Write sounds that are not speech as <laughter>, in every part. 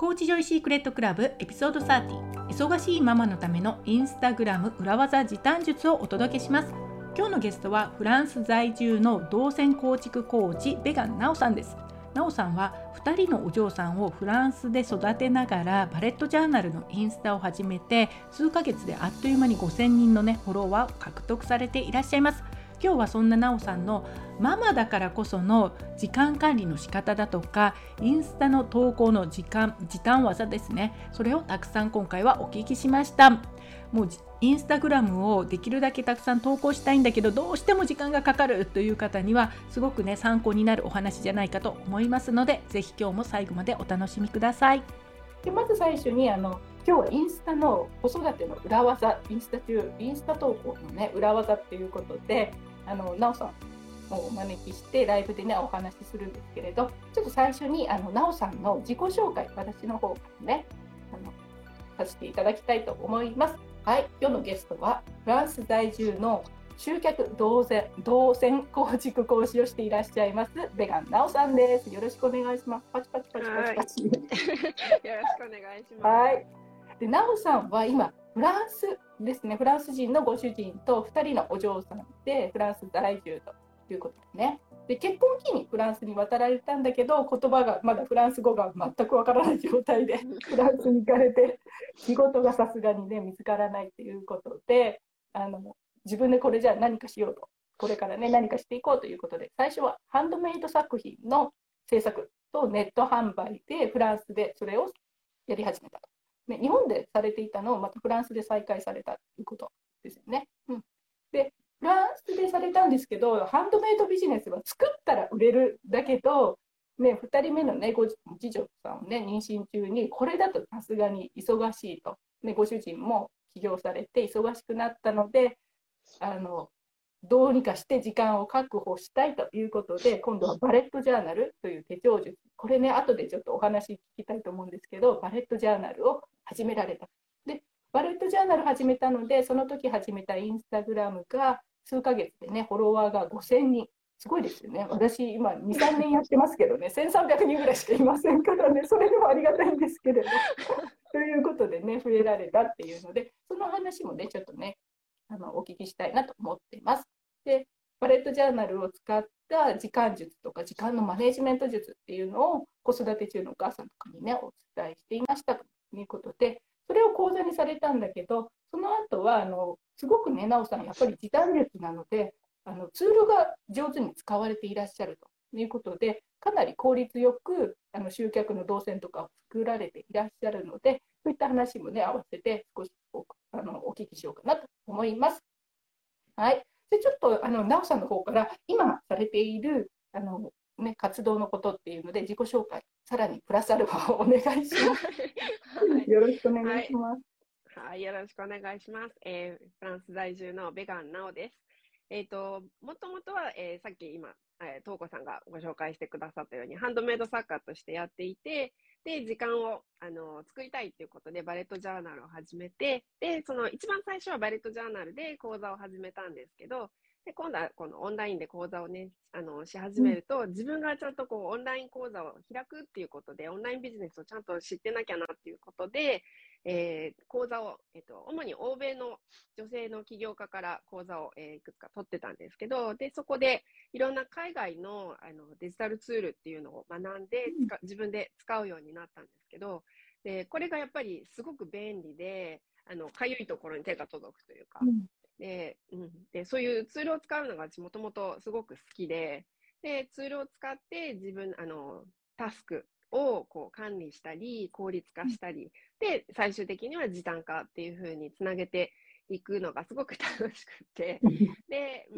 コーチジョイシークレットクラブエピソード30忙しいママのためのインスタグラム裏技時短術をお届けします。今日のゲストはフランス在住の動線構築コーチベガン奈穂さんです。奈穂さんは2人のお嬢さんをフランスで育てながらバレットジャーナルのインスタを始めて数ヶ月であっという間に5000人のねフォロワーを獲得されていらっしゃいます。今日はそんな奈穂さんのママだからこその時間管理の仕方だとかインスタの投稿の時間時短技ですね。それをたくさん今回はお聞きしました。もうインスタグラムをできるだけたくさん投稿したいんだけどどうしても時間がかかるという方にはすごくね参考になるお話じゃないかと思いますのでぜひ今日も最後までお楽しみください。でまず最初にあの今日はインスタの子育ての裏技インスタ中インスタ投稿のね裏技っていうことであのなおさんをお招きしてライブでねお話しするんですけれどちょっと最初にあのなおさんの自己紹介私の方からねあのさせていただきたいと思います。はい、今日のゲストはフランス在住の集客動線動線構築講師をしていらっしゃいますベガンなおさんです。よろしくお願いします。パチパチパチパチパチ。<laughs> よろしくお願いします。はい。で、なおさんは今フランスですね。フランス人のご主人と2人のお嬢さんでフランス在住ということですね。で結婚期にフランスに渡られたんだけど言葉がまだフランス語が全くわからない状態でフランスに行かれて仕事がさすがにね見つからないということであの自分でこれじゃあ何かしようとこれからね何かしていこうということで最初はハンドメイド作品の制作とネット販売でフランスでそれをやり始めたと。ね、日本でされていたのをまたフランスで再開されたということですよね。うん、でフランスでされたんですけどハンドメイドビジネスは作ったら売れるだけど、ね、2人目の、ね、ご次女さんを、ね、妊娠中にこれだとさすがに忙しいと、ね、ご主人も起業されて忙しくなったのであのどうにかして時間を確保したいということで今度はバレットジャーナルという手帳術これね後でちょっとお話聞きたいと思うんですけどバレットジャーナルを始められたでバレットジャーナル始めたのでその時始めたインスタグラムが数ヶ月でね、フォロワーが5000人。すごいですよね。私、今、2、3年やってますけどね、1300人ぐらいしかいませんからね、それでもありがたいんですけれど。<laughs> ということでね、増えられたっていうので、その話もね、ちょっとね、あのお聞きしたいなと思っています。で、バレットジャーナルを使った時間術とか時間のマネジメント術っていうのを子育て中のお母さんとかにね、お伝えしていましたということで、それを講座にされたんだけど、その後はあのすごくね、なおさん、やっぱり時短術なので、あのツールが上手に使われていらっしゃるということで、かなり効率よくあの集客の動線とかを作られていらっしゃるので、そういった話もね、合わせて少しあのお聞きしようかなと思います。はい。で、ちょっと、あの、なおさんの方から、今されている、あの、ね、活動のことっていうので、自己紹介、さらにプラスアルファをお願いします。よろしくお願いします。はい、はい、よろしくお願いします。えー、フランス在住のベガンナオです。えっ、ー、と、もともとは、えー、さっき今、えー、東子さんがご紹介してくださったように、ハンドメイド作家としてやっていて、で、時間を、あの、作りたいっていうことで、バレットジャーナルを始めて、で、その一番最初はバレットジャーナルで講座を始めたんですけど、で、今度はこのオンラインで講座をね、あの、し始めると、うん、自分がちゃんとこう、オンライン講座を開くっていうことで、オンラインビジネスをちゃんと知ってなきゃなっていうことで、えー、講座を、えっと、主に欧米の女性の起業家から講座を、えー、いくつか取ってたんですけど、で、そこでいろんな海外のあのデジタルツールっていうのを学んで、うん、自分で使うようになったんですけど、で、これがやっぱりすごく便利で、あの、かゆいところに手が届くというか、うん。で、うん、でそういうツールを使うのが私もともとすごく好きで、で、ツールを使って自分、あの、タスクをこう管理したり、効率化したり、で、最終的には時短化っていうふうにつなげていくのがすごく楽しくて、<laughs> で、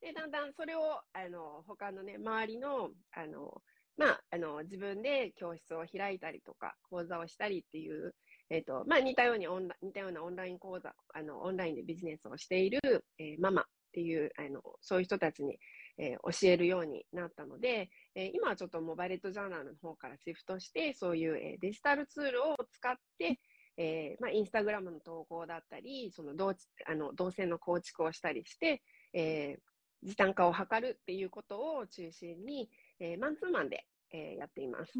でだんだんそれを、あの、他のね、周りの、あの、まあ、あの、自分で教室を開いたりとか、講座をしたりっていう、えっ、ー、と、まあ、似たようにオンラ、似たようなオンライン講座、あの、オンラインでビジネスをしている、えー、ママっていう、あの、そういう人たちに、えー、教えるようになったので、えー、今はちょっともうバレットジャーナルの方からシフトして、そういう、えー、デジタルツールを使って、えー、まあ、インスタグラムの投稿だったり、その動、あの、動線の構築をしたりして、えー、時短化を図るっていうことを中心に、えー、マンツーマンで、えー、やっています。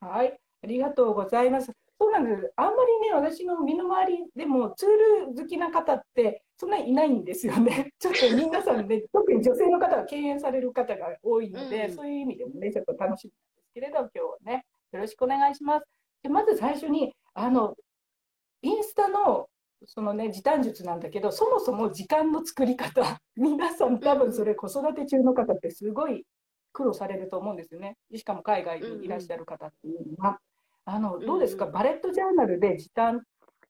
はい。ありがとうございます。そうなんです。あんまりね、私の身の回りでもツール好きな方ってそんなにいないんですよね。<laughs> ちょっと皆さんね、<laughs> 特に女性の方は敬遠される方が多いので、うんそういう意味でもね、ちょっと楽しみなんですけれど、今日はね、よろしくお願いします。でまず最初に、あの、インスタのそのね、時短術なんだけど、そもそも時間の作り方、<laughs> 皆さん多分それ子育て中の方ってすごい苦労されると思うんですよね。しかも海外にいらっしゃる方っていうのは。あのどうですか、うんうんバレットジャーナルで時短っ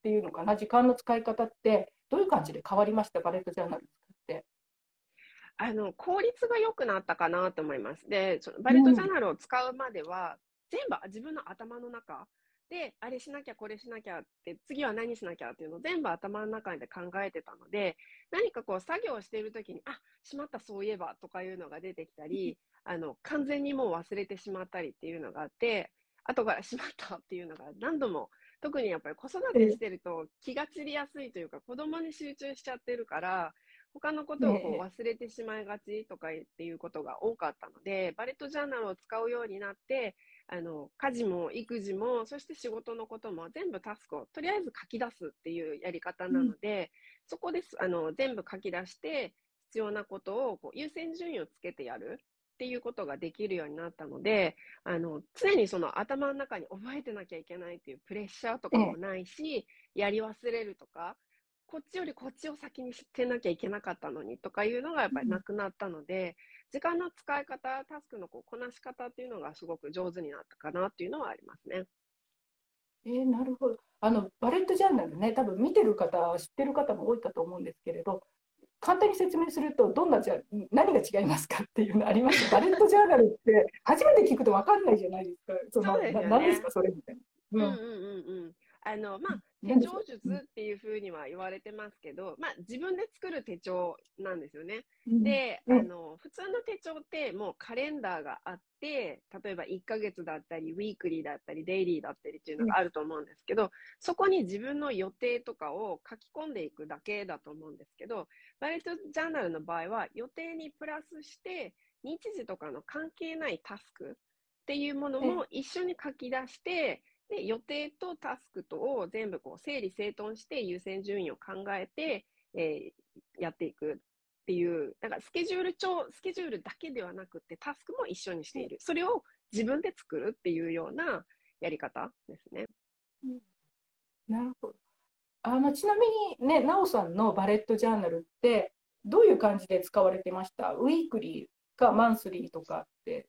ていうのかな、時間の使い方ってどういう感じで変わりました、バレットジャーナルって。あの効率が良くなったかなと思います。で、そのバレットジャーナルを使うまでは、全部自分の頭の中で、あれしなきゃ、これしなきゃって、次は何しなきゃっていうのを全部頭の中で考えてたので、何かこう作業をしているときに、あしまった、そういえばとかいうのが出てきたり、あの完全にもう忘れてしまったりっていうのがあって、後からしまった <laughs> っていうのが何度も、特にやっぱり子育てしてると気が散りやすいというか、子供に集中しちゃってるから、他のことをこうね忘れてしまいがちとかっていうことが多かったので、バレットジャーナルを使うようになって、あの家事も育児も、そして仕事のことも全部タスクをとりあえず書き出すっていうやり方なので、そこですあの全部書き出して、必要なことをこう優先順位をつけてやるっていうことができるようになったので、あの常にその頭の中に覚えてなきゃいけないっていうプレッシャーとかもないし、やり忘れるとか、こっちよりこっちを先に知ってなきゃいけなかったのにとかいうのがやっぱりなくなったので、時間の使い方、タスクのこうこなし方っていうのがすごく上手になったかなっていうのはありますね。えーなるほど。あのバレットジャーナルね、多分見てる方、知ってる方も多いかと思うんですけれど、簡単に説明すると、どんなじゃ何が違いますかっていうのあります <laughs> バレットジャーナルって初めて聞くと分かんないじゃないですか。そのそうですよねですか、それみたいな。うんうんうんうん。あの、まあ、手帳術っていうふうには言われてますけど、まあ、自分で作る手帳なんですよね。うん。で、うん。あの、普通の手帳ってもうカレンダーがあって、例えば1ヶ月だったり、ウィークリーだったり、デイリーだったりっていうのがあると思うんですけど、そこに自分の予定とかを書き込んでいくだけだと思うんですけど、バレットジャーナルの場合は予定にプラスして、日時とかの関係ないタスクっていうものも一緒に書き出して、で予定とタスクとを全部こう整理整頓して優先順位を考えて、えーやっていくっていう、だからスケジュール帳、スケジュールだけではなくてタスクも一緒にしている。それを自分で作るっていうようなやり方ですね。なるほど。あのちなみにね、奈穂さんのバレットジャーナルって、どういう感じで使われてました？ウィークリーかマンスリーとかって。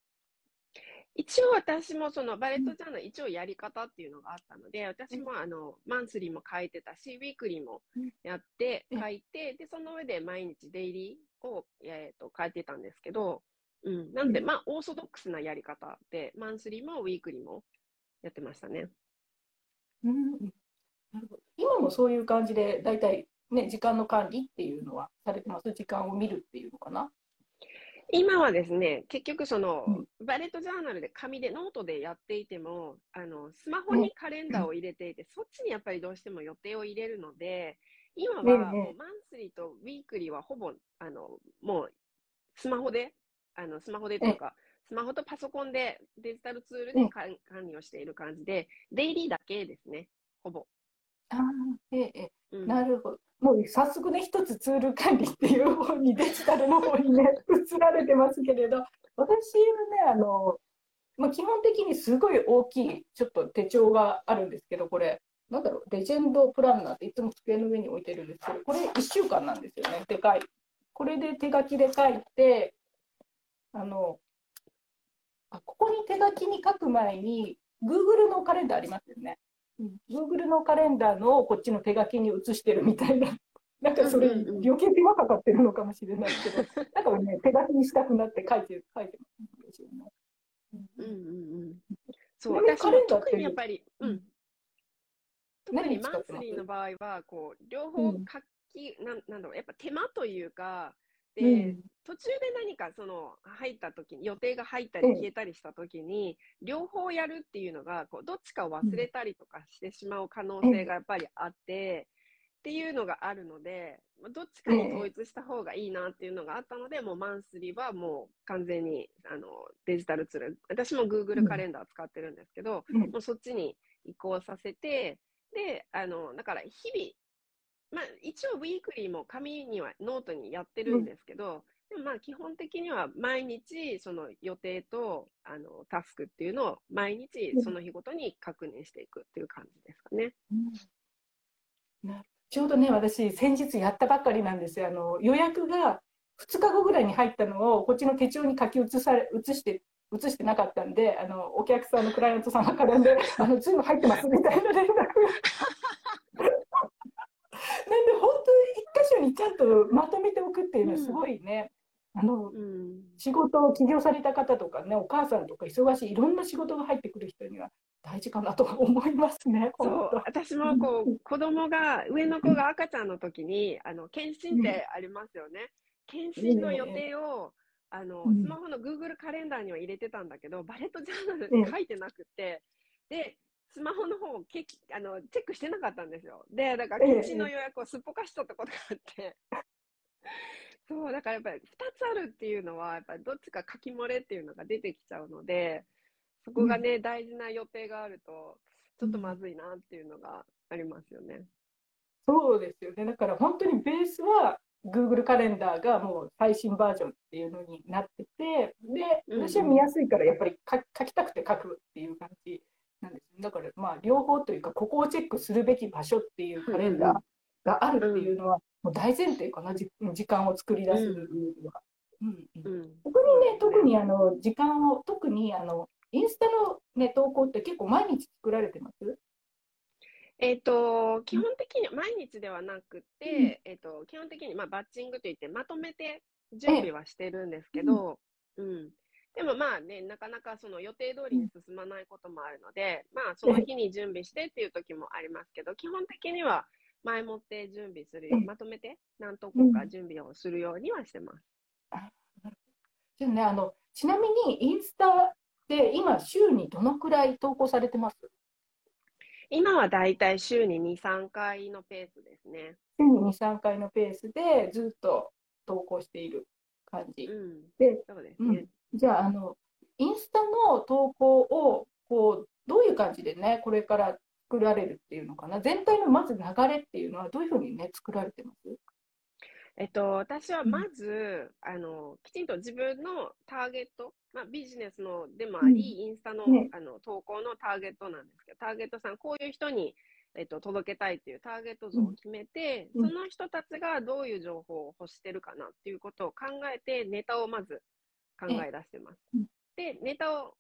一応私もそのバレットジャーナル一応やり方っていうのがあったので、私もあのマンスリーも書いてたし、ウィークリーもやってうん書いて、で、その上で毎日デイリーを、えー、と書いてたんですけど、うん、なんで、うん。まあ、オーソドックスなやり方で、マンスリーもウィークリーもやってましたね。うん、なるほど。今もそういう感じで、だいたいね、時間の管理っていうのはされてます？時間を見るっていうのかな？今はですね、結局その、うん。バレットジャーナルで紙でノートでやっていても、あの、スマホにカレンダーを入れていて、そっちにやっぱりどうしても予定を入れるので、今はもねうマンスリーとウィークリーはほぼ、あの、もうスマホで、あの、スマホでというか、スマホとパソコンでデジタルツールで管管理をしている感じで、デイリーだけですね、ほぼ。ああ、ええ、ええ。うん。なるほど。もう早速ね、一つツール管理っていう方に、デジタルの方にね、<laughs> 移られてますけれど、私はね、あの、まあ、基本的にすごい大きい、ちょっと手帳があるんですけど、これ、なんだろう、レジェンドプランナーっていつも机の上に置いてるんですけど、これ1週間なんですよね、でかい。これで手書きで書いて、あの、あここに手書きに書く前に、Google のカレンダーありますよね。Google のカレンダーのをこっちの手書きに写してるみたいな、<laughs> なんかそれ、うんうんうん。余計手間かかってるのかもしれない。けど、だからね、手書きにしたくなって書いて書いてますんですよね。うんうんうん。そう、私もカレンダーって特にやっぱり、うん。うん。特何にマンスリーの場合は、こう、両方うん。書き、なんなんだろう、やっぱ手間というか、で、うん。途中で何かその入った時に予定が入ったりうん。消えたりした時に、両方やるっていうのがこうどっちかを忘れたりとかしてしまう可能性がやっぱりあって、っていうのがあるので、まあどっちかに統一した方がいいなっていうのがあったので、もうマンスリーはもう完全にあのデジタルツール、私も Google カレンダー使ってるんですけど、うん。もうそっちに移行させて、で、あの、だから日々、まあ一応ウィークリーも紙にはノートにやってるんですけど、でもまあ基本的には毎日その予定とあのタスクっていうのを毎日その日ごとに確認していくっていう感じですかね。なちょうどね、私、先日やったばっかりなんですよ。あの予約が2日後ぐらいに入ったのを、こっちの手帳に書き写され写して、写してなかったんで、あのお客さんのクライアントさんが絡んで、あの全部入ってますみたいな連絡。なんで、本当に一箇所にちゃんとまとめておくっていうのはすごいね。あのうん。仕事を起業された方とかね、お母さんとか忙しい、いろんな仕事が入ってくる人には大事かなと思いますね。そう私もこう、子供が、上の子が赤ちゃんの時に、あの、検診ってありますよね。検診の予定を、あの、うんスマホの Google カレンダーには入れてたんだけど、バレットジャーナルに書いてなくて、で、スマホの方をけあのチェックしてなかったんですよ。で、だから検診の予約をすっぽかしとったことがあって。<laughs> そう、だからやっぱり2つあるっていうのは、やっぱりどっちか書き漏れっていうのが出てきちゃうので、そこがね、大事な予定があると、ちょっとまずいなっていうのがありますよね。そうですよね。だから本当にベースは Google カレンダーがもう最新バージョンっていうのになってて、で、うんうん私は見やすいからやっぱり書書きたくて書くっていう感じなんですね。だからまあ両方というか、ここをチェックするべき場所っていうカレンダーがあるっていうのは、もう大前提かな、じ時間を作り出す上では。うん。うんうん。特にね、特にあの時間を、特にあのインスタの、ね、投稿って結構毎日作られてます？えっ、と、基本的に毎日ではなくて、えっ、と、基本的に、まあ、バッチングといって、まとめて準備はしてるんですけど、うん。でもまあね、なかなかその予定通りに進まないこともあるので、まあその日に準備してっていう時もありますけど、基本的には前もって準備するよう、うんまとめて何投稿か準備をするようにはしてます。じゃあね、あのちなみにインスタで今、週にどのくらい投稿されてます？今はだいたい週に2、3回のペースですね。週に2、3回のペースでずっと投稿している感じ。うん。でそうですね。じゃああの、インスタの投稿をこうどういう感じでね、これから作られるっていうのかな、全体のまず流れっていうのはどういうふうにね、作られてます？えっと、私はまず、あの、きちんと自分のターゲット、まあ、ビジネスのでもあり、インスタの,、ね。あの投稿のターゲットなんですけど、ターゲットさん、こういう人に、えっと、届けたいっていうターゲット像を決めて、うん。その人たちがどういう情報を欲してるかなっていうことを考えて、ネタをまず考え出してます。うん。で、ネタを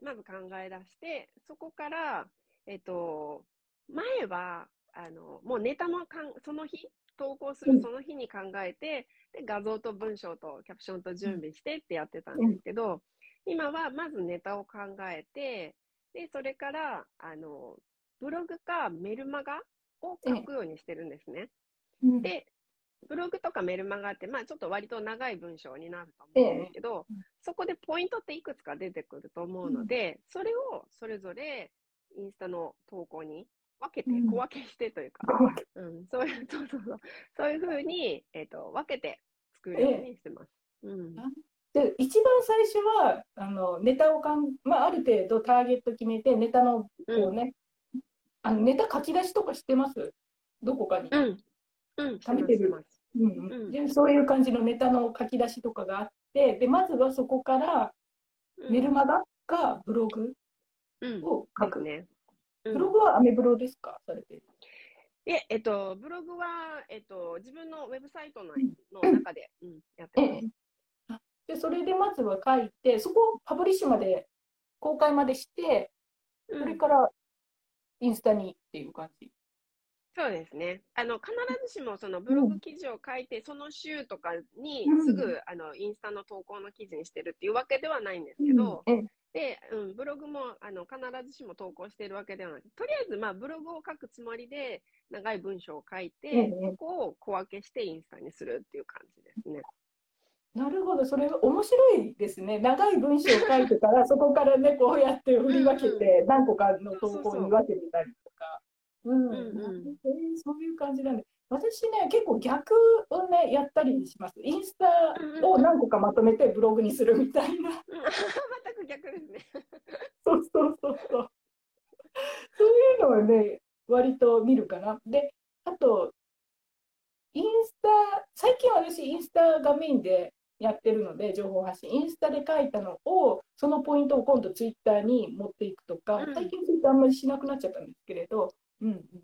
まず考え出して、そこから、えっと、前は、あの、もうネタもかんその日、投稿すうん。るその日に考えて、で、画像と文章とキャプションと準備してってやってたんですけど、今はまずネタを考えて、で、それから、あの、ブログかメルマガを書くようにしてるんですね。うん。で、ブログとかメルマガって、まあちょっと割と長い文章になると思うんですけど、ええ。そこでポイントっていくつか出てくると思うので、それをそれぞれインスタの投稿に分けて、うん。小分けしてというか、うん、そういう、<laughs> そうそうそう、そういうふうに、えっ、と、分けて作るようにしてます。うん。で一番最初はあのネタをかん、まあ、ある程度ターゲット決めてネタのこう、ねあのネタ書き出しとかしてます？どこかに、うん。食べてる。してます。うん。うん。でそういう感じのネタの書き出しとかがあってでまずはそこからうん。メルマガかブログうん。を書く、ね。うん。ブログはアメブロですか？されてるで、えっと、ブログは、えっと、自分のウェブサイトのの中で、うん、やってます。ええ。あでそれでまずは書いてそこをパブリッシュまで公開までしてうん。それからインスタにっていう感じ。そうですね。あの、必ずしもそのブログ記事を書いて、その週とかにうんすぐ、あの、インスタの投稿の記事にしてるっていうわけではないんですけど、ええで、うん、ブログも、あの、必ずしも投稿してるわけではない。とりあえず、まあ、ブログを書くつもりで、長い文章を書いて、ええそこを小分けしてインスタにするっていう感じですね。なるほど、それ面白いですね。長い文章を書いてから、そこからね、こうやって振り分けて、何個かの投稿に分けてたりとか。うん、うんそういう感じなんで。私ね、結構逆をね、やったりします。インスタを何個かまとめてブログにするみたいな。<laughs> 全く逆ですね。<laughs> そうそうそうそう。そういうのはね、割と見るかな。で、あと、インスタ、最近私、インスタがメインでやってるので、情報発信、インスタで書いたのを、そのポイントを今度ツイッターに持っていくとか、最近ツイッターあんまりしなくなっちゃったんですけれど、うん、うん、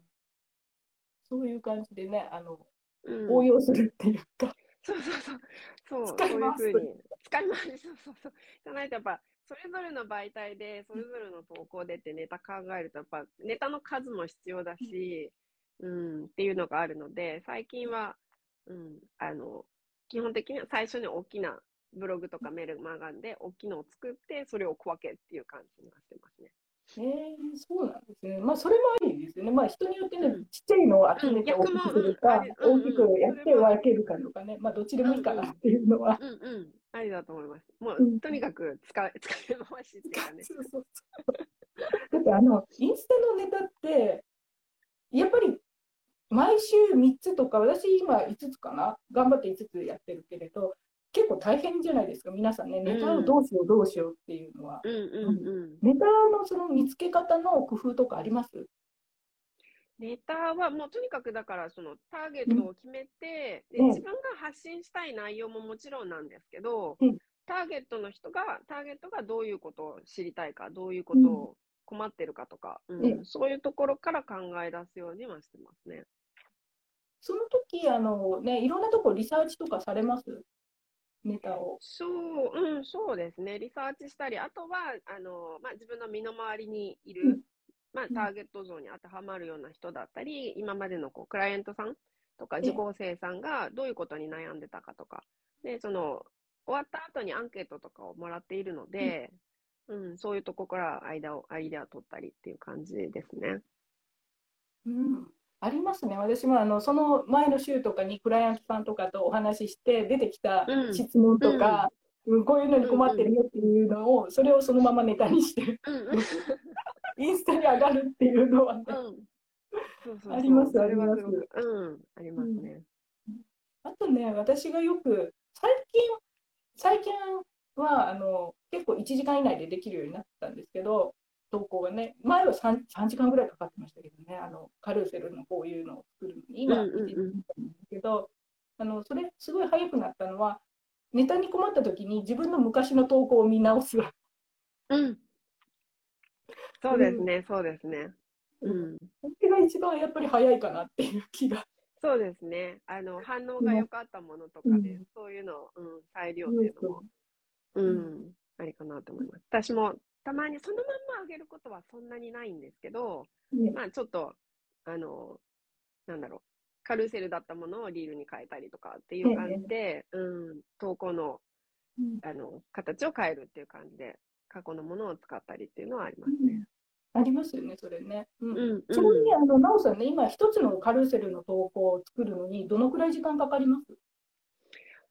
そういう感じでね、あの、うん、応用するっていうか。そうそうそう。そう、使いますそういうふうに。使います。そうそうそう。じゃないとやっぱ、それぞれの媒体で、それぞれの投稿でってネタ考えると、やっぱネタの数も必要だし、うん、っていうのがあるので、最近は、うん、あの、基本的には最初に大きなブログとかメルマガンで大きいのを作って、それを小分けっていう感じになってますね。えー、そうなんですね。まあ、それもありですよね。まあ、人によってね、ちっちゃいのを集めて大きくするか、大きくやって分けるかとかね、まあ、どっちでもいいかなっていうのは。うんうん、ありだと思います。もう、とにかく使い、<laughs> 使い回しっていうかね。そうそうそう。だって、あの、インスタのネタって、やっぱり、毎週3つとか、私今5つかな？頑張って5つやってるけれど、結構大変じゃないですか、皆さんね、ネタをどうしよう、どうしようっていうのは。ネタのその見つけ方の工夫とかあります？ネタはもうとにかくだからそのターゲットを決めて、で自分が発信したい内容ももちろんなんですけど、ターゲットの人が、ターゲットがどういうことを知りたいか、どういうことを困ってるかとか、うん、そういうところから考え出すようにはしてますね。その時あのね、いろんなところリサーチとかされます？ネタを。そう、うん、そうですね。リサーチしたり、あとは、あの、まあ、自分の身の回りにいる、うん、まあ、ターゲット像に当てはまるような人だったり、今までのこうクライアントさんとか、受講生さんがどういうことに悩んでたかとか、で、その、終わった後にアンケートとかをもらっているので、うん、うん、そういうとこから間を、アイデアを取ったりっていう感じですね。うん。ありますね。私もあのその前の週とかにクライアントさんとかとお話しして出てきた質問とか、うん、こういうのに困ってるよっていうのを、それをそのままネタにして、<laughs> インスタに上がるっていうのはね、ありますあります。うん、ありますね。あとね、私がよく最近最近はあの結構1時間以内でできるようになったんですけど、投稿がね、前は 3, 3時間ぐらいかかってましたけどね、あのカルーセルのこういうのを作るのに、今、1時間だけど、あのそれ、すごい早くなったのは、ネタに困った時に自分の昔の投稿を見直す。うん。そうですね、うん、そうですね。うん。それが一番やっぱり早いかなっていう気が。そうですね。あの、反応が良かったものとかで、うん、そういうのを、うん、再利用っていうのも、うん、ありかなと思います。私もたまにそのまんまあげることはそんなにないんですけど、まあちょっと、あの、なんだろう、カルーセルだったものをリールに変えたりとかっていう感じで、うん、投稿の、あの、形を変えるっていう感じで、過去のものを使ったりっていうのはありますね。ありますよね、それね。うん。うん、ちなみに、あの、なおさんね、今一つのカルーセルの投稿を作るのに、どのくらい時間かかります？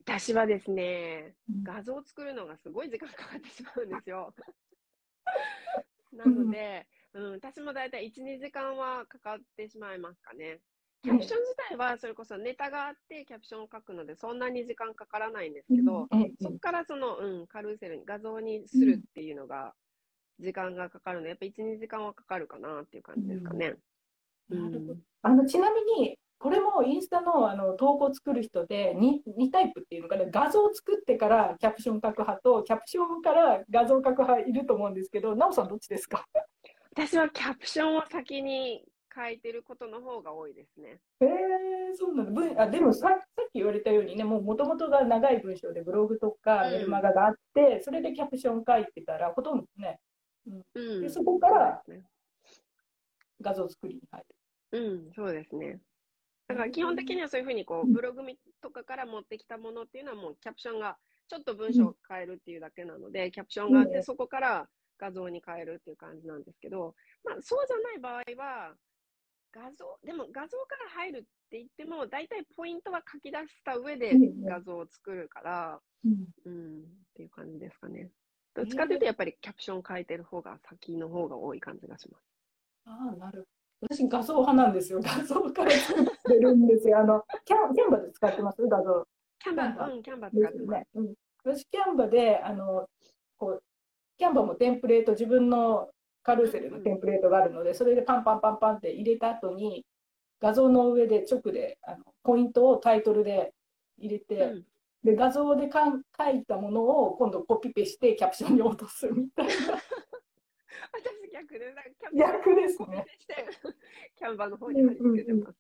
私はですね、画像を作るのがすごい時間かかってしまうんですよ。なので、うん、私も大体1、2時間はかかってしまいますかね。キャプション自体はそれこそネタがあってキャプションを書くのでそんなに時間かからないんですけど、そこからその、うん、カルーセルに画像にするっていうのが時間がかかるので、やっぱ1、2時間はかかるかなっていう感じですかね。うん、あのちなみにこれもインスタのあの投稿を作る人で 2, 2タイプっていうのかな。画像を作ってからキャプション書く派とキャプションから画像を書く派いると思うんですけど、なおさんどっちですか？私はキャプションを先に書いてることの方が多いですね。へえー、そうなのあでもささっき言われたようにね、もともとが長い文章でブログとかメルマガがあって、うん、それでキャプション書いてたらほとんどね、うん、でそこから画像作りに入る。うん、そうですね。だから基本的にはそういうふうにこうブログとかから持ってきたものっていうのはもうキャプションがちょっと文章を変えるっていうだけなので、キャプションがあってそこから画像に変えるっていう感じなんですけど、まあそうじゃない場合は、画像、でも画像から入るって言っても、大体ポイントは書き出した上で画像を作るから、うん、うん、っていう感じですかね。どっちかというとやっぱりキャプション書いてる方が先の方が多い感じがします。ああ、なる私画像派なんですよ。画像から作ってるんですよ。あの、キャンキャンバで使ってます？画像。キャンバうん、キャンバー使ってます。ですね。うん。私、キャンバで、あの、こう、キャンバもテンプレート、自分のカルーセルのテンプレートがあるので、それでパンパンパンパンって入れた後に、画像の上で直で、あの、ポイントをタイトルで入れて、うんで、画像でかん書いたものを今度コピペしてキャプションに落とすみたいな。私逆で、なんかキャンバーすね。キャンバーの方に貼り付けてます。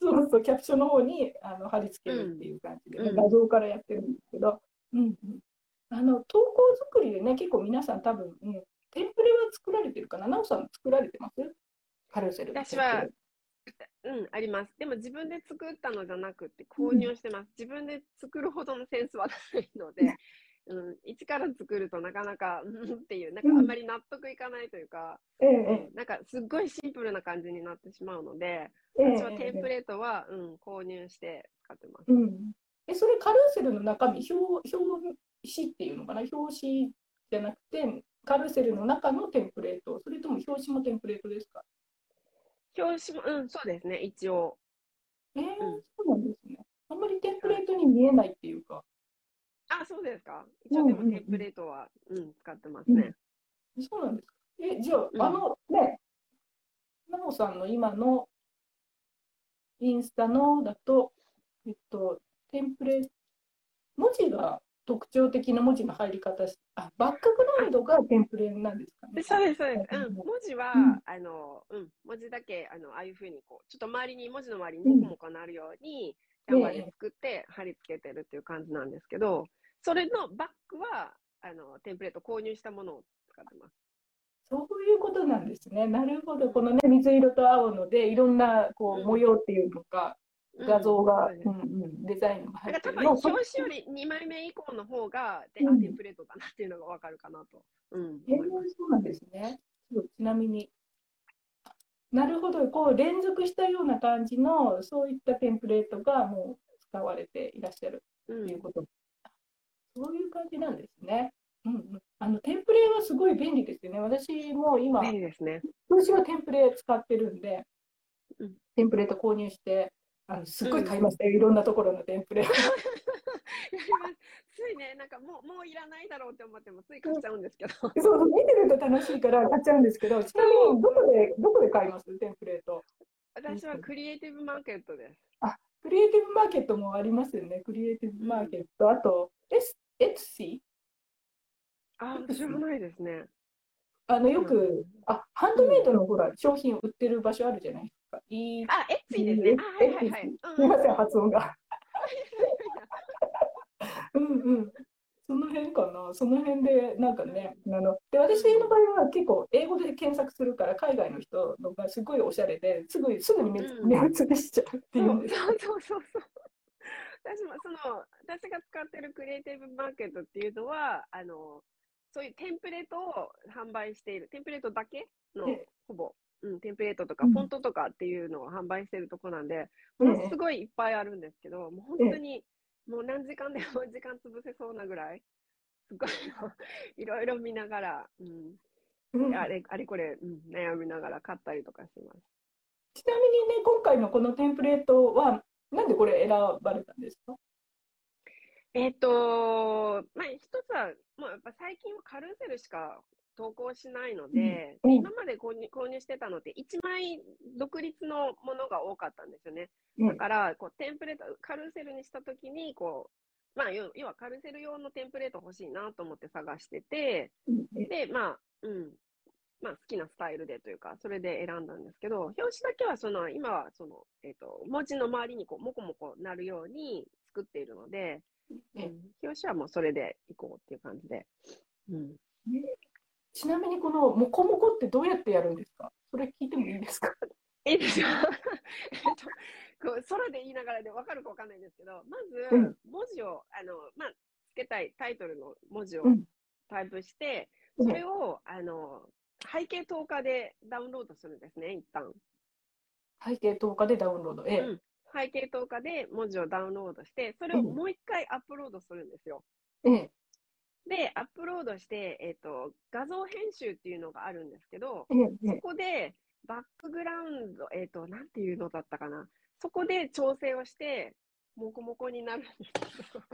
そうそう、キャプションの方にあの貼り付けるっていう感じで、うん。画像からやってるんですけど、うんうん、あの投稿作りでね、結構皆さん多分、うん、テンプレは作られてるかな、なおさん作られてます？カルーセルの私はうん、あります。でも自分で作ったのじゃなくて購入してます。自分で作るほどのセンスはないので、うん、一から作るとなかなか、<laughs> うんっていう、なんかあんまり納得いかないというか、ええなんかすっごいシンプルな感じになってしまうので、ええ私はテンプレートは、うん、購入して使ってます。うん、えそれカルーセルの中身表、表紙っていうのかな、表紙じゃなくて、カルーセルの中のテンプレート、それとも表紙もテンプレートですか？表紙も、うん、そうですね、一応。えーうん。そうなんですね。あんまりテンプレートに見えないっていうか、あ、そうですか。一応でうんうんうんもテンプレートは、うん、使ってますね。そうなんですか。え、じゃあ、うんあのね、なおさんの今のインスタのだと、えっと、テンプレ、文字が特徴的な文字の入り方し、あ、バックグラウンドがテンプレなんですかね。でそうです、そうです。う、うんん文字は、うんあの、うん、文字だけ、あの、ああいうふうに、こう、ちょっと周りに、文字の周りにモコモコなるように、キャンバーで作って貼り付けてるっていう感じなんですけど、それのバックは、あの、テンプレート購入したものを使ってます。そういうことなんですね。なるほど。このね、水色と青ので、いろんなこううん模様っていうのか、画像が、うんうんうん、デザインが入だから多分表紙より2枚目以降の方が、であうんテンプレートだなっていうのがわかるかなと。うん。そうなんですね。そうちなみに。なるほど、こう連続したような感じの、そういったテンプレートがもう使われていらっしゃるうんということ。そういう感じなんですね。うんうん、あのテンプレはすごい便利ですよね。私も今、便利ですね。私はテンプレ使ってるんで、うんテンプレート購入して、あのすっごい買いましたよ、いろんなところのテンプレ。<laughs> やります。ついね、なんかもう、もういらないだろうって思っても、つい買っちゃうんですけど。<laughs> そう見てると楽しいから買っちゃうんですけど、ちなみにどこでどこで買います？テンプレート。私はクリエイティブマーケットです。クリエイティブマーケットもありますよね。クリエイティブマーケット。あと、エスエツシあ、知らないですね。あのよく、うんあ、ハンドメイドのほら、商品売ってる場所あるじゃないですか。いいあ、エッツィですね。あ、はいはいはい。すみません発音が。うんうん。その辺かな。その辺で、なんかね、あの、で、私の場合は結構英語で検索するから、海外の人のがすごいおしゃれで、すぐ、すぐに目,、うん目移りしちゃうっていそううんです。そうそうそうそう。私もその私が使ってるクリエイティブマーケットっていうのはあのそういうテンプレートを販売しているテンプレートだけのええほぼ、うん、テンプレートとかうんフォントとかっていうのを販売しているとこなんで、ええものすごいいっぱいあるんですけど、もう本当にもう何時間でも時間潰せそうなぐらい。すごいいろいろ見ながら、うん、うん。あれあれこれ、うん、悩みながら買ったりとかしてます。ちなみにね、今回のこのテンプレートは、なんでこれ選ばれたんですか？えっ、と、まあ、一つは、もうやっぱ最近はカルーセルしか投稿しないので、うんうん今まで購入購入してたのって、1枚独立のものが多かったんですよね。うんだから、こうテンプレート、カルーセルにしたときに、こう、まあ、要要はカルーセル用のテンプレート欲しいなと思って探してて、うんで、まあ、うん。まあ、好きなスタイルでというか、それで選んだんですけど、表紙だけはその、今はその、えっ、と、文字の周りにこう、もこもこなるように作っているので、えうん表紙はもうそれでいこうっていう感じで。うん。ちなみにこのモコモコってどうやってやるんですか？それ聞いてもいいですか？<laughs> いいですよ。<laughs> えっと、こう、空で言いながらで分かるか分かんないんですけど、まずうん、文字を、あの、まあ、つけたいタイトルの文字をうんタイプして、うんそれを、あの、背景10日でダウンロードするんですね、一旦。背景10日でダウンロード。ええうん背景10日で文字をダウンロードして、それをもう一回アップロードするんですよ。ええで、アップロードして、えっ、と、画像編集っていうのがあるんですけど、そこでバックグラウンド、えっ、と、なんていうのだったかな。そこで調整をして、もこもこになるんですけど。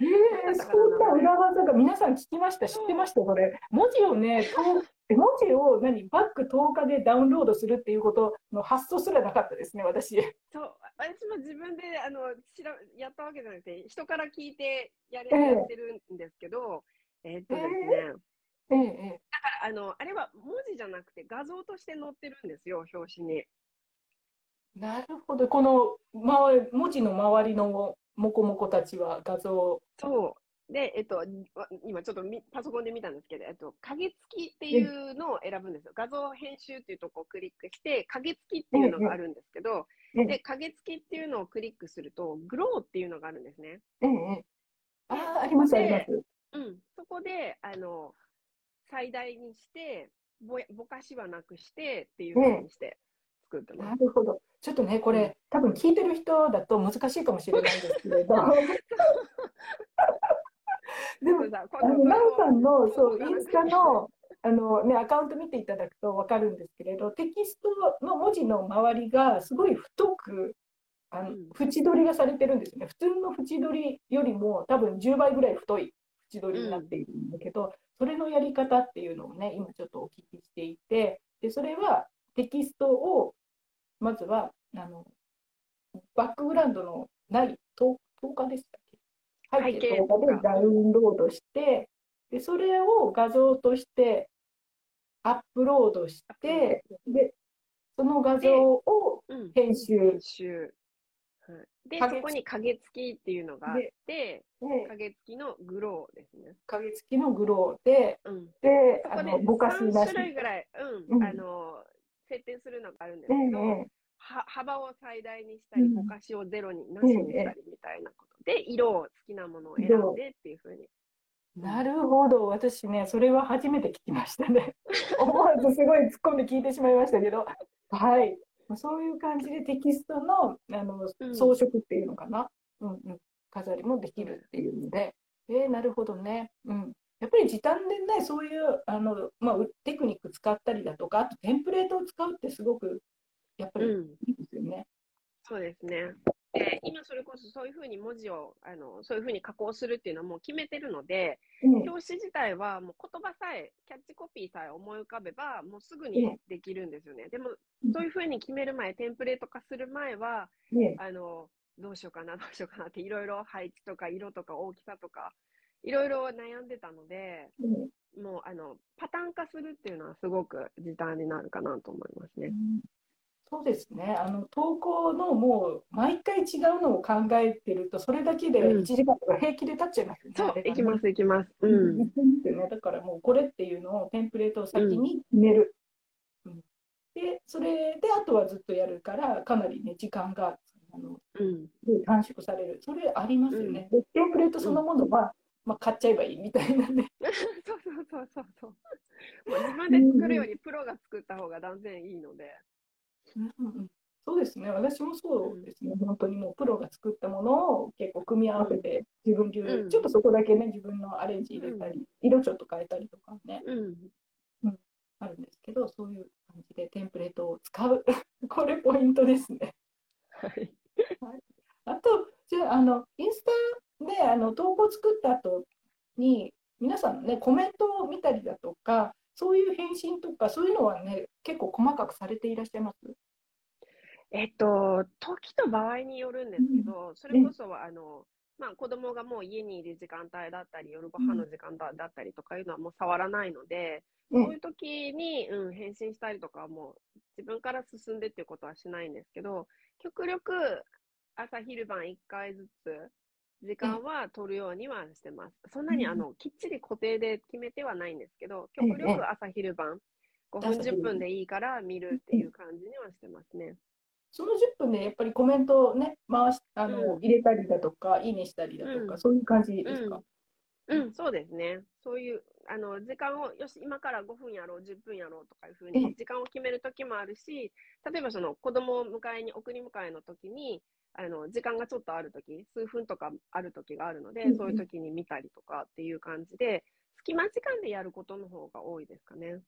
えー、そんな裏技が皆さん聞きました、知ってました、これ。文字をね、と文字を何バック10日でダウンロードするっていうことの発想すらなかったですね、私。そう、私も自分であのしらやったわけじゃなくて、人から聞いてやれええやってるんですけど、えーっとですね、えええあのあれは文字じゃなくて画像として載ってるんですよ、表紙に。えなるほど、この周り文字の周りのモコモコたちは画像。そう。で、えっと、わ今ちょっとみパソコンで見たんですけど、えっと、影付きっていうのを選ぶんですよ。画像編集っていうとこをクリックして、影付きっていうのがあるんですけど、ええで、影付きっていうのをクリックすると、グローっていうのがあるんですね。ええええああ、あります、あります。うん。そこで、あの、最大にして、ぼやぼかしはなくしてっていうふうにして作ってまなす。るほど。ちょっとね、これ、多分聞いてる人だと難しいかもしれないんですけれど。<laughs> <laughs> でも、さ、あの、なおさんの、そう、インスタの、あのね、アカウント見ていただくと分かるんですけれど、テキストの文字の周りがすごい太く、あのうん縁取りがされてるんですね。普通の縁取りよりも多分10倍ぐらい太い縁取りになっているんだけど、それのやり方っていうのをね、今ちょっとお聞きしていて、で、それはテキストを、まずは、あの、バックグラウンドのない10 10日でした背景背景10日でダウンロードして、で、それを画像としてアップロードして、で、その画像をうん。編集編集。はい、で、影そこに影付きっていうのがあって、で、影付きのグローですね。影付きのグローで、うん。で、あの、ぼかしな3し。種類ぐらい、うん、うんあの、設定するのがあるんですえけど、えは幅を最大にしたり、うんぼかしをゼロになしにしたりみたいなことで、色を好きなものを選んでっていうふうに。なるほど、私ね、それは初めて聞きましたね。<laughs> 思わずすごい突っ込んで聞いてしまいましたけど、はい。そういう感じでテキストの、あのうん装飾っていうのかな、うんうん、飾りもできるっていうので、えーなるほどね。うん。やっぱり時短でね、そういうあの、まあ、うテクニック使ったりだとか、あとテンプレートを使うってすごくやっぱりうん、いいですよね。そうですね。で今それこそそういうふうに文字をあのそういうふうに加工するっていうのはもう決めてるので、うん。表紙自体はもう言葉さえ、キャッチコピーさえ思い浮かべば、もうすぐえにできるんですよね。でも、そういうふうに決める前、テンプレート化する前は、ね。あの、どうしようかな、どうしようかなって、いろいろ配置とか色とか大きさとか、いろいろ悩んでたので、うん。もう、あの、パターン化するっていうのはすごく時短になるかなと思いますね。そうですね。あの投稿のもう毎回違うのを考えてると、それだけでうん1時間とか平気で経っちゃいますよね。そうあれ、がねいきます、いきます。ううんね。だからもうこれっていうのをテンプレートを先に決める。うんで、それであとはずっとやるから、かなりね、時間があのうん。短縮される。それありますよね。で、テンプレートそのものは、まあ、買っちゃえばいいみたいなね。<laughs> そうそうそうそうそう自分で作るよりプロが作った方が断然いいので。うんうんそうですね。私もそうですね。本当にもうプロが作ったものを結構組み合わせて自分流、うんちょっとそこだけね、自分のアレンジ入れたり、色ちょっと変えたりとかね、うん。あるんですけど、そういう感じでテンプレートを使う。<laughs> これポイントですね。はい。あと、じゃあ、あの、インスタであの投稿作った後に、皆さんのね、コメントを見たりだとか、そういう返信とか、そういうのはね、結構細かくされていらっしゃいます？えっと、時と場合によるんですけど、それこそ、あの、まあ、子供がもう家にいる時間帯だったり、夜ご飯の時間だだったりとかいうのはもう触らないので、うん。そういう時に、うん、返信したりとかはもう自分から進んでっていうことはしないんですけど、極力朝昼晩1回ずつ時間は取るようにはしてます。そんなにうんあのきっちり固定で決めてはないんですけど、ええ極力朝昼晩5分朝昼10分でいいから見るっていう感じにはしてますね。その10分でやっぱりコメントをね、回し、あの、うん入れたりだとか、いいねしたりだとか、うんそういう感じですか？うん、そうですね。そういう、あの、時間を、よし、今から5分やろう、10分やろうとかいうふうええに、時間を決める時もあるし、例えばその子供を迎えに、送り迎えの時に、あの、時間がちょっとある時、数分とかある時があるのでうんうん、そういう時に見たりとかっていう感じで、隙間時間でやることの方が多いですかね。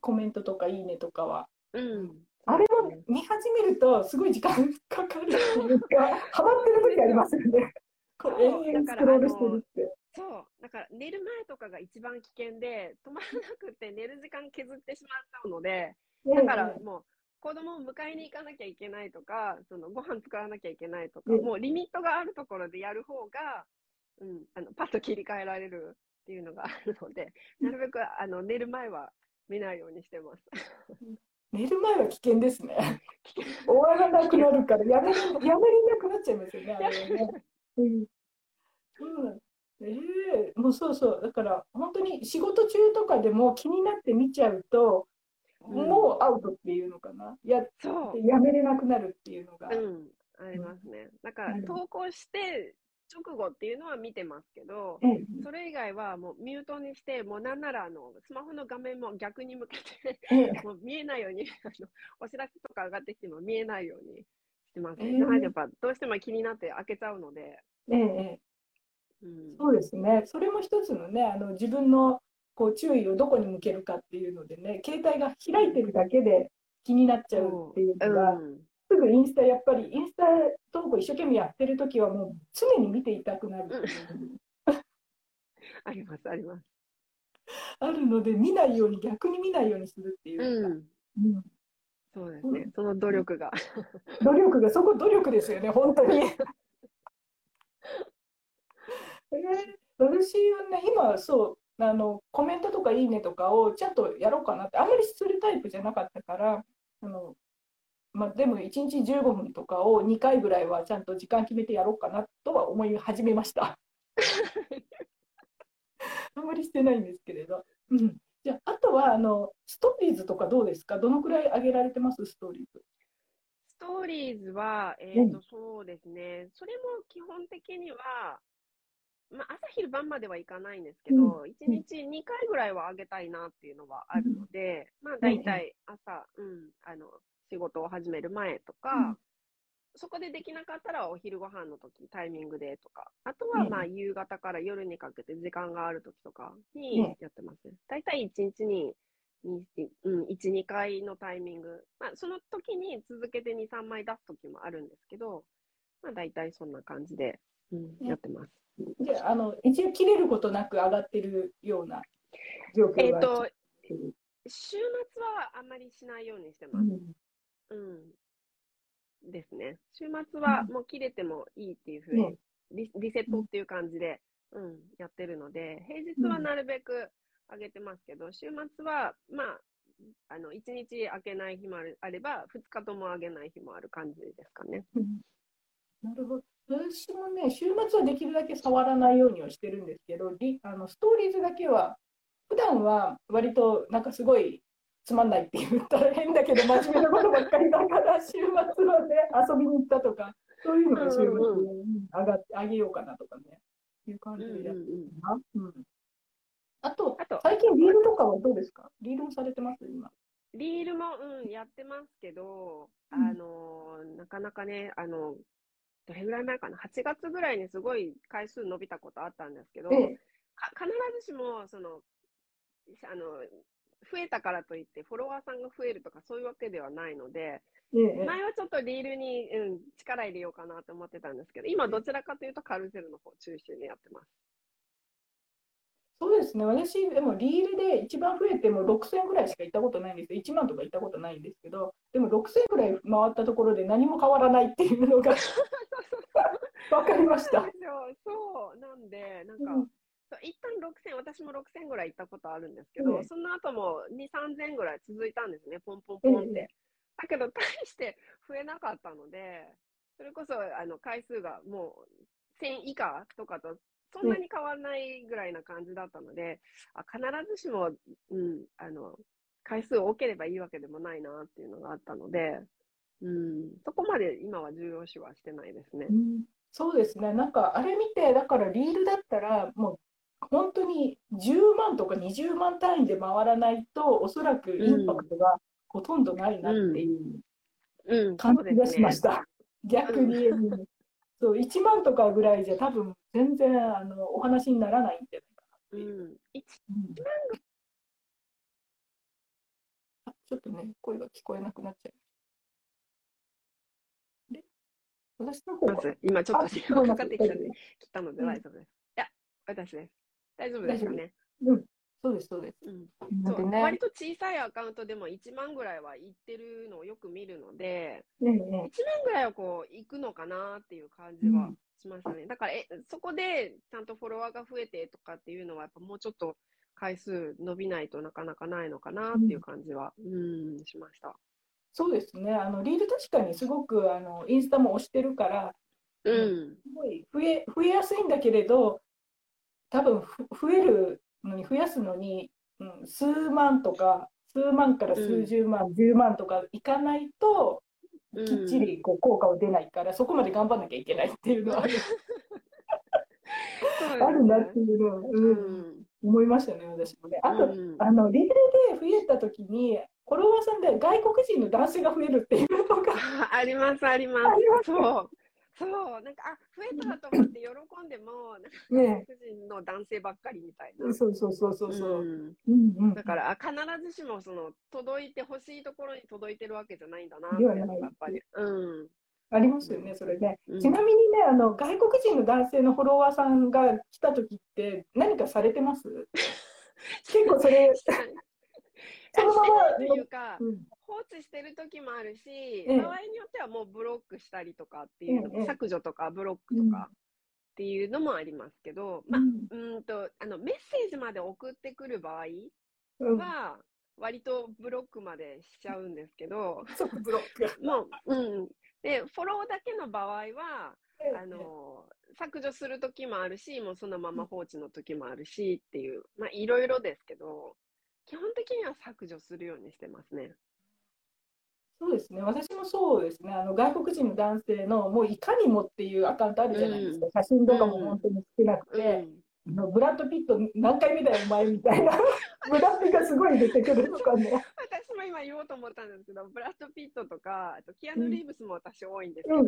コメントとかいいねとかはうん。あれも見始めるとすごい時間かかるっていうか、<laughs> ハマってる時ありますよね。こう延々スクロールしてるって。そう。だから寝る前とかが一番危険で、止まらなくて寝る時間削ってしまっちゃうので、だからもう、子供を迎えに行かなきゃいけないとか、そのご飯作らなきゃいけないとか、うんもうリミットがあるところでやる方が、うん、あのパッと切り替えられるっていうのがあるので、なるべくあの寝る前は見ないようにしてます。寝る前は危険ですね。<laughs> 終わらなくなるから、やめれやめれなくなっちゃいますよね、あれはね。<laughs> うんうんええもうそうそう、だから本当に仕事中とかでも気になって見ちゃうと、うん。もうアウトっていうのかな、やそう。やめれなくなるっていうのが。うん、ありますね。だから、うん。投稿して直後っていうのは見てますけど、ええ。それ以外はもうミュートにして、もうなんならあのスマホの画面も逆に向けて、ええ。<laughs> もう見えないように <laughs> あの、お知らせとか上がってきても見えないようにしてます。ね。え。ーやっぱどうしても気になって開けちゃうので、ええそうですね、それも一つのね、あの自分のこう注意をどこに向けるかっていうのでね、携帯が開いてるだけで気になっちゃうっていうのが、うんすぐインスタ、やっぱりインスタ投稿一生懸命やってるときは、もう常に見ていたくなるう <laughs> あります、あります。あるので、見ないように、逆に見ないようにするっていううか、ん、うんそうですね。その努力が。努力が、そこ努力ですよね、本当に。えー私はね、今、そうあの、コメントとかいいねとかをちゃんとやろうかなって、あんまりするタイプじゃなかったから、あのまあ、でも1日15分とかを2回ぐらいはちゃんと時間決めてやろうかなとは思い始めました。<laughs> あんまりしてないんですけれど。うん、じゃあ、あとはあのストーリーズとかどうですか？どのくらい上げられてます？ストーリーズ。ストーリーズは、えうんっ、と、そうですね。それも基本的には、まあ、朝昼晩まではいかないんですけど、1日2回ぐらいはあげたいなっていうのはあるので、まあ、大体朝、うん、あの、仕事を始める前とか、うんそこでできなかったらお昼ご飯の時、タイミングでとか、あとはうんまあ夕方から夜にかけて時間がある時とかうんにやってますね。大体1日ににうん、1、2回のタイミング。まあ、その時に続けて2、3枚出す時もあるんですけど、まあ、大体そんな感じで、うん、うんやってます。じゃああの一応切れることなく上がってるような状況がえっ、と、週末はあんまりしないようにしてます。うんうん。ですね。週末はもう切れてもいいっていうふうねに、リリセットっていう感じで、うん、やってるので、平日はなるべく上げてますけど、週末は、まあ、あの、1日開けない日もあるあれば、2日とも上げない日もある感じですかね。うんなるほど。私もね、週末はできるだけ触らないようにはしてるんですけど、リあのストーリーズだけは、普段は割となんかすごいつまんないって言ったら変だけど、真面目なことばっかりだから、<laughs> 週末はね、遊びに行ったとか、そういうのが週末にうん。上がってあげようかなとかね、いう感じでやってるな。うん。あとあと、最近リールとかはどうですか？リールもされてます？今。リールも、うん、やってますけど、うん。あのーなかなかね、あの、どれぐらい前かな、8月ぐらいにすごい回数伸びたことあったんですけど、ええ。か必ずしも、その、あの、増えたからといって、フォロワーさんが増えるとか、そういうわけではないので、ええ。前はちょっとリールに、うん、力入れようかなと思ってたんですけど、今どちらかというとカルセルの方中心にやってます。そうですね、私、でもリールで一番増えても6000ぐらいしか行ったことないんですよ、1万とか行ったことないんですけど、でも6000ぐらい回ったところで何も変わらないっていうのが <laughs> 分かりましたそうなん。で。なんか、うん一旦6000、私も6000ぐらい行ったことあるんですけど、ええその後も2、3000ぐらい続いたんですね、ポンポンポンって。ええだけど、大して増えなかったので、それこそ、あの、回数がもう1000以下とかと、そんなに変わらないぐらいな感じだったので、あ必ずしも、うん、あの、回数多ければいいわけでもないなっていうのがあったので、うん、そこまで今は重要視はしてないですね。う。んそうですね、なんかあれ見て、だからリールだったら、もう本当に10万とか20万単位で回らないと、おそらくインパクトがほとんどないなっていううん、感じがしました。逆に、うん。そう1万とかぐらいじゃ、多分全然あのお話にならないんじゃないかなっていう。うん、あちょっとね、声が聞こえなくなっちゃいました。で、私の方はまず、今ちょっとあ電話かかってきたんで大丈夫、切ったのでうん大丈夫です。いや、私です。大丈夫ですかね？うん、そうです、そうです。うん。そう、ね、割と小さいアカウントでも1万ぐらいは行ってるのをよく見るので、ねえね1万ぐらいはこう、行くのかなっていう感じはしましたね。だから、え、そこでちゃんとフォロワーが増えてとかっていうのは、やっぱもうちょっと回数伸びないとなかなかないのかなっていう感じは、うん、しました。そうですね、あのリール確かにすごくあのインスタも押してるから、うん。すごい増え増えやすいんだけれど、多分ふ増えるのに増やすのに、うん、数万とか、数万から数十万、10万とかいかないと、うんきっちりこう効果は出ないから、そこまで頑張んなきゃいけないっていうのは <laughs> あるあるなっていうのは、ううんん。思いましたね、私もね。あと、うんあのリールで増えたときに、フォロワーさんで外国人の男性が増えるっていうのが、あ <laughs> あります、あります。ありますそう。そう。なんか、あ、増えたと思って喜んでも、なんか、ね外国人の男性ばっかりみたいな。そうそうそうそうそう。うんうんうんだから、あ必ずしも、その、届いてほしいところに届いてるわけじゃないんだな、ではないやっぱり。うん。ありますよね、それね。うんちなみにね、あの外国人の男性のフォロワーさんが来たときって、何かされてます？<laughs> 結構それ、そのまま <laughs> というか、うん放置してる時もあるし、ええ場合によってはもうブロックしたりとかっていうのも、ええ削除とかブロックとかっていうのもありますけど、まあ、うんと、あの、メッセージまで送ってくる場合うん、は、割とブロックまでしちゃうんですけど、<laughs> 即ブロック。<laughs> もう、うん。で、フォローだけの場合は、あの、削除する時もあるし、もうそのまま放置の時もあるしっていう、まあ、いろいろですけど、基本的には削除するようにしてますね。そうですね、私もそうですね、あの外国人の男性のもういかにもっていうアカウントあるじゃないですか、写真とかも本当に少なくて、うん。あのブラッド・ピット何回見たよ、お前みたいな、<laughs> ブラッドがすごい出てくるとかね。私も今言おうと思ったんですけど、ブラッド・ピットとか、あとキアヌ・リーブスも私多いんですけど、うん。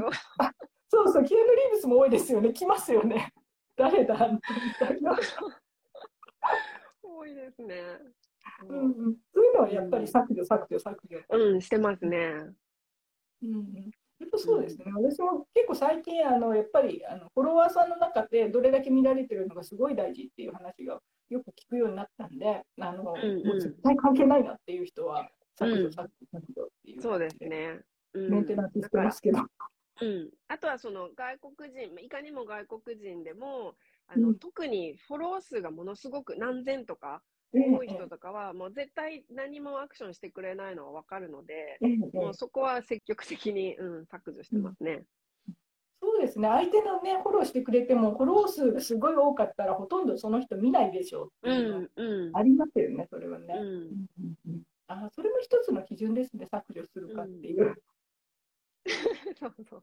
そうそう、キアヌ・リーブスも多いですよね、来ますよね。誰だみたいな。<laughs> 多いですね。うん。うん、そういうのはやっぱり削除、削除、削除。うん、してますね。うんうん。やっぱそうですね、私も結構最近、あのやっぱりあのフォロワーさんの中でどれだけ見られてるのがすごい大事っていう話がよく聞くようになったんで、あのうんうん。もう絶対関係ないなっていう人は削除、うん削除、削除っていう。そうですね。うん、メンテナンスしてますけど。うん、あとはその外国人、いかにも外国人でも、あのうん。特にフォロワー数がものすごく何千とかええ多い人とかは、もう絶対何もアクションしてくれないのは分かるので、もうそこは積極的に、うん、削除してますね。そうですね、相手のね、フォローしてくれても、フォロー数がすごい多かったら、ほとんどその人見ないでしょうってういうのはん、うん、ありますよね、それはね。うん。うんうんうんあそれも一つの基準ですね、削除するかっていう。<laughs> そうそう。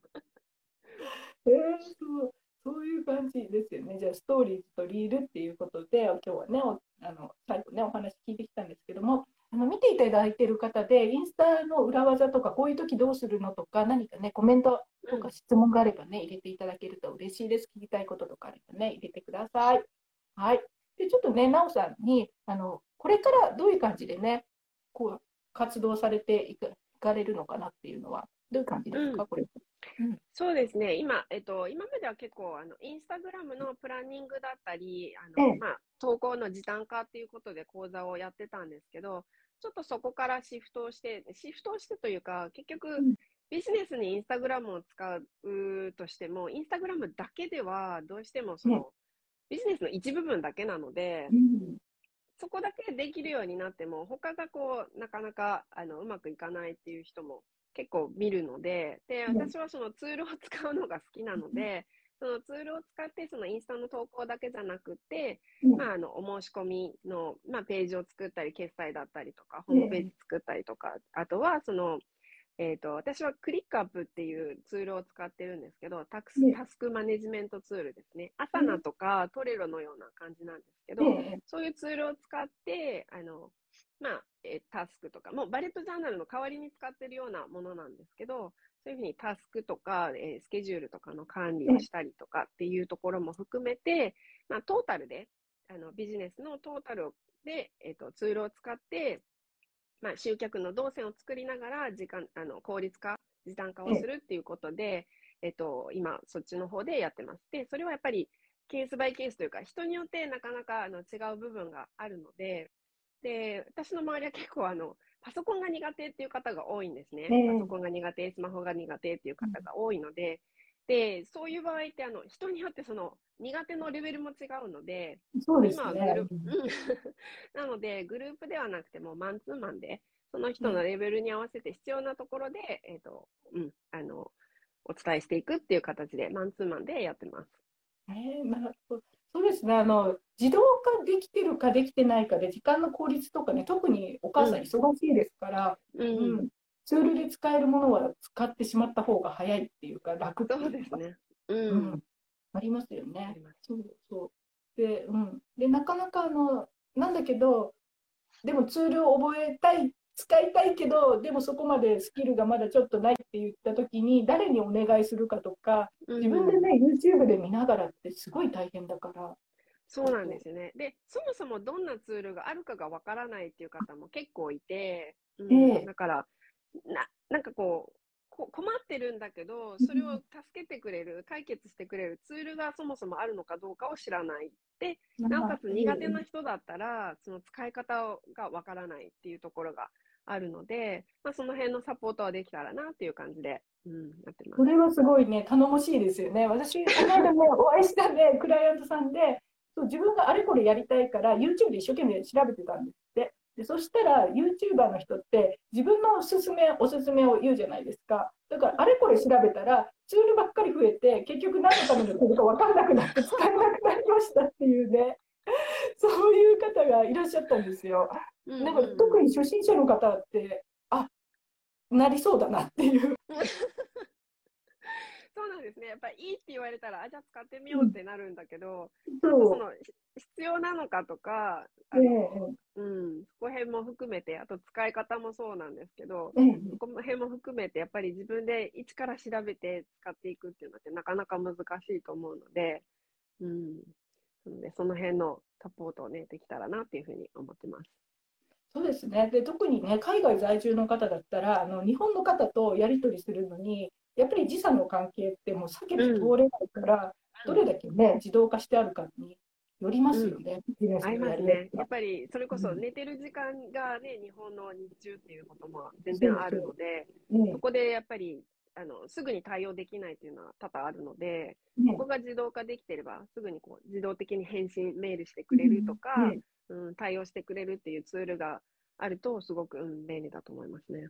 えーそうそういう感じですよね。じゃあ、ストーリーズとリールっていうことで、今日はね、あの最後ね、お話聞いてきたんですけども、あの見ていただいている方で、インスタの裏技とか、こういう時どうするのとか、何かね、コメントとか質問があればね、入れていただけると嬉しいです。聞きたいこととかあればね、入れてください。はい。で、ちょっとね、なおさんに、あの、これからどういう感じでね、こう、活動されていかいかれるのかなっていうのは、どういう感じですか、うん。これ。そうですね、今、えっと、今までは結構、あの、インスタグラムのプランニングだったり、あの、ええ。まあ、投稿の時短化っていうことで講座をやってたんですけど、ちょっとそこからシフトをして、シフトをしてというか、結局ん、ビジネスにインスタグラムを使うとしても、インスタグラムだけでは、どうしてもその、ビジネスの一部分だけなので、うん。そこだけできるようになっても、他がこう、なかなか、あの、うまくいかないっていう人も結構見るので、で、うん。私はそのツールを使うのが好きなので、そのツールを使って、そのインスタの投稿だけじゃなくて、うん。まあ、あの、お申し込みの、まあ、ページを作ったり、決済だったりとか、ホームページ作ったりとか、あとは、その、えっ、と、私はクリックアップっていうツールを使ってるんですけど、タクスねタスクマネジメントツールですね。アサナとかトレロのような感じなんですけど、ええそういうツールを使って、あの、まあ、えタスクとか、もうバレットジャーナルの代わりに使ってるようなものなんですけど、そういうふうにタスクとか、えースケジュールとかの管理をしたりとかっていうところも含めて、まあ、トータルで、あの、ビジネスのトータルで、えっ、と、ツールを使って、まあ、集客の動線を作りながら時間あの効率化、時短化をするっていうことで、えっと、今、そっちの方でやってます。で、それはやっぱりケースバイケースというか、人によってなかなかあの違う部分があるので、で、私の周りは結構あの、パソコンが苦手っていう方が多いんですね。パソコンが苦手、スマホが苦手っていう方が多いので、で、そういう場合ってあの、人によってその苦手のレベルも違うので、そうです今はグねループ、うん。<laughs> なので、グループではなくてもマンツーマンで、その人のレベルに合わせて必要なところで、えっ、と、うん、あの、お伝えしていくっていう形で、マンツーマンでやってます。えーなるほどそうですね。あの自動化できてるかできてないかで時間の効率とかね特にお母さん忙しいですから、うん、うん。ツールで使えるものは使ってしまった方が早いっていうか楽っていそうですね。う。うん。ん、ありますよあねそうそう。で,、うん、でなかなかあのなんだけどでもツールを覚えたい使いたいけどでもそこまでスキルがまだちょっとないって言った時に誰にお願いするかとか自分でね YouTube で見ながらってすごい大変だから。そうなんですよね。で、そもそもどんなツールがあるかがわからないっていう方も結構いて、うんええだからな、なんかこう、こ困ってるんだけど、それを助けてくれる、解決してくれるツールがそもそもあるのかどうかを知らない。で、なおかつ苦手な人だったら、その使い方をがわからないっていうところがあるので、まあ、その辺のサポートはできたらなっていう感じで、うん、やってますこ。れはすごいね、頼もしいですよね。私、<laughs> この間ね、お会いしたね、クライアントさんで、そう自分があれこれやりたいから、YouTube で一生懸命調べてたんですって。でそしたら、YouTuber の人って、自分のおすすめ、おすすめを言うじゃないですか。だから、あれこれ調べたら、ツールばっかり増えて、結局何のためのツールか分からなくなって、使えなくなりましたっていうね、<laughs> そういう方がいらっしゃったんですよ。うんなんか特に初心者の方って、あなりそうだなっていう。<laughs> そうなんですね。やっぱりいいって言われたら、あ、じゃあ使ってみようってなるんだけど、そのひ必要なのかとか、あうん、そこ辺も含めて、あと使い方もそうなんですけど、えええそこ辺も含めて、やっぱり自分で一から調べて使っていくっていうのってなかなか難しいと思うので、うん、なのでその辺のサポートをね、できたらなっていうふうに思ってます。そうですね。で、特にね、海外在住の方だったら、あの日本の方とやり取りするのに、やっぱり時差の関係ってもう避けて通れないから、どれだけね、自動化してあるかによりますよね、ビジネスありのますね。やっぱりそれこそうん寝てる時間がね、日本の日中っていうことも全然あるので、ねそこでやっぱりあのすぐに対応できないっていうのは多々あるので、ねここが自動化できてれば、すぐにこう自動的に返信、メールしてくれるとか、ねうん、対応してくれるっていうツールがあると、すごく、うん、便利だと思いますね。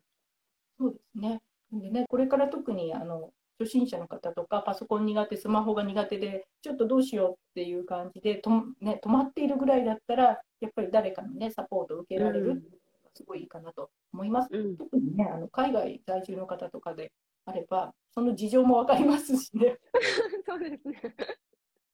そうですね。でね、これから特にあの初心者の方とか、パソコン苦手、スマホが苦手で、ちょっとどうしようっていう感じでと、ね、止まっているぐらいだったら、やっぱり誰かの、ね、サポートを受けられるうのがすごいいいかなと思います。うん、特にね、あの海外在住の方とかであれば、その事情もわかりますしね。<laughs> そうですね。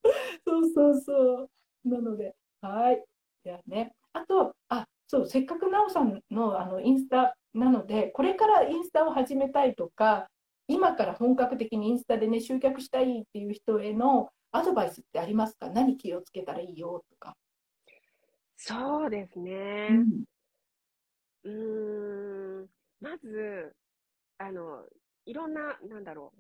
<laughs> そうそうそう。なので、はい。ではね、あと、あ、そう、せっかくなおさんのあのインスタなので、これからインスタを始めたいとか、今から本格的にインスタでね、集客したいっていう人へのアドバイスってありますか？何気をつけたらいいよとか。そうですね。うーん、まず、あの、いろんな、なんだろ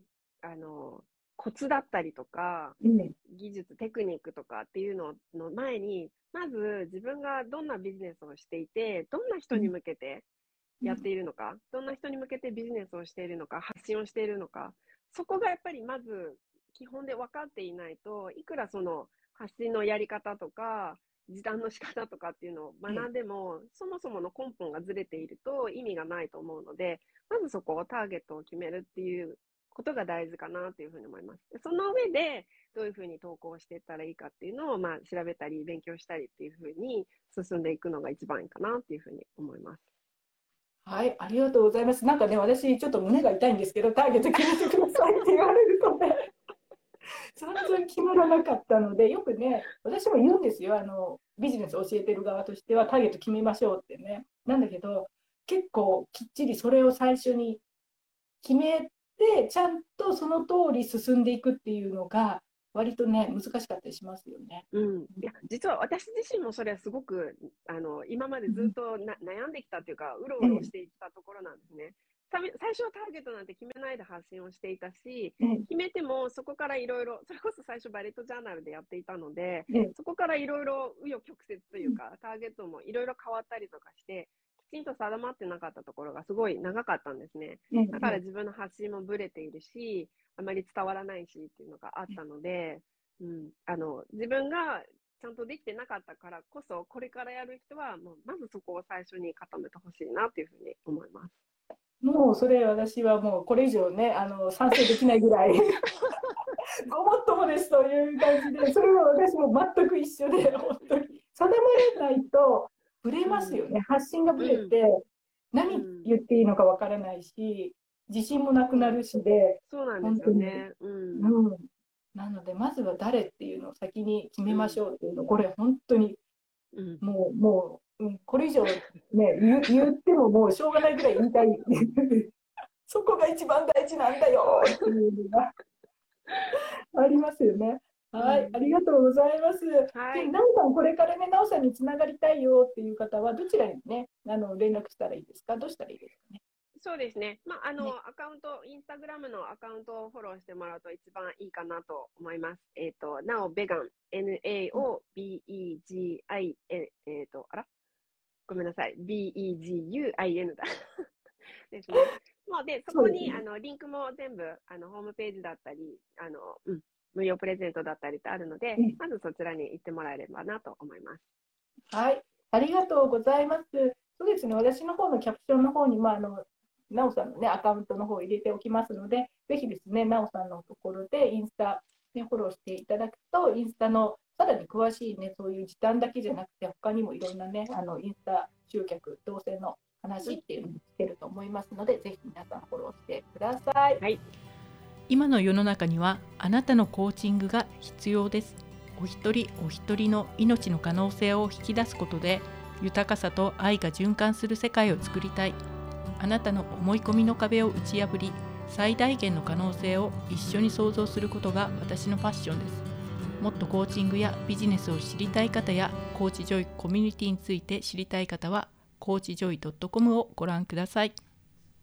う、あの、コツだったりとか、うん。技術、テクニックとかっていうのの前に、まず自分がどんなビジネスをしていて、どんな人に向けてやっているのか、どんな人に向けてビジネスをしているのか、発信をしているのか、そこがやっぱりまず基本で分かっていないといくらその発信のやり方とか、時短の仕方とかっていうのを学んでも、そもそもの根本がずれていると意味がないと思うので、まずそこをターゲットを決めるっていうことが大事かなというふうに思います。でその上で、どういうふうに投稿していったらいいかっていうのを、まあ、調べたり、勉強したりっていうふうに進んでいくのが一番いいかなっていうふうに思います。はい、ありがとうございます。なんかね、私、ちょっと胸が痛いんですけど、ターゲット決めてくださいって言われるとね、散らなかったので、よくね、私も言うんですよ、あのビジネス教えてる側としては、ターゲット決めましょうってね。なんだけど、結構きっちりそれを最初に決めて、ちゃんとその通り進んでいくっていうのが、割とね難しかったりしますよね。うん、いや実は私自身もそれはすごくあの今までずっとな悩んできたというかうろうろしてきたところなんですね。さ最初はターゲットなんて決めないで発信をしていたし、うん決めてもそこからいろいろそれこそ最初バレットジャーナルでやっていたので、うんそこからいろいろ紆余曲折というか、ターゲットもいろいろ変わったりとかしてきちんと定まってなかったところがすごい長かったんですね。ねだから自分の発信もぶれているし、あまり伝わらないしっていうのがあったので、うん、あの自分がちゃんとできてなかったからこそ、これからやる人は、もうまずそこを最初に固めてほしいなというふうに思います。もうそれ私はもうこれ以上ねあの賛成できないぐらい <laughs> ごもっともですという感じでそれは私も全く一緒で <laughs> 本当に定まらないとぶれますよね発信がぶれて何言っていいのかわからないし自信もなくなるしで、そうなんですよね。うん。うん、なのでまずは誰っていうのを先に決めましょうっていうのこれ本当にうん。もう、もう、うん、これ以上ね、言ってももうしょうがないぐらい言いたい。<laughs> そこが一番大事なんだよっていうのが <laughs> ありますよね。はい、うんありがとうございます。はいで、なおさん、これからね、なおさんにつながりたいよっていう方は、どちらにね、あの連絡したらいいですか？どうしたらいいですかね？そうですね。まあ、あの、ねアカウント、インスタグラムのアカウントをフォローしてもらうと一番いいかなと思います。えっ、と、なお、ベガン、N-A-O-B-E-G-I-N、えっ、と、あら？ごめんなさい。B-E-G-U-I-N だ。<laughs> ですね。まあ、で、そこに、ねあの、リンクも全部、あの、ホームページだったり、あの、うん、無料プレゼントだったりってあるのでうん、まずそちらに行ってもらえればなと思います。はい、ありがとうございます。そうですね、私の方のキャプションの方に、まあ、あの、なおさんのね、アカウントの方を入れておきますので、ぜひですね、なおさんのところでインスタ、ね、フォローしていただくと、インスタのさらに詳しいね、そういう時短だけじゃなくて、他にもいろんなね、あの、インスタ集客、同性の話っていうのも聞けると思いますので、ぜひ皆さんフォローしてください。はい。今の世の中にはあなたのコーチングが必要です。お一人お一人の命の可能性を引き出すことで豊かさと愛が循環する世界を作りたい。あなたの思い込みの壁を打ち破り最大限の可能性を一緒に創造することが私のファッションですもっとコーチングやビジネスを知りたい方やコーチジョイコミュニティについて知りたい方はコーチジョイ .com をご覧ください。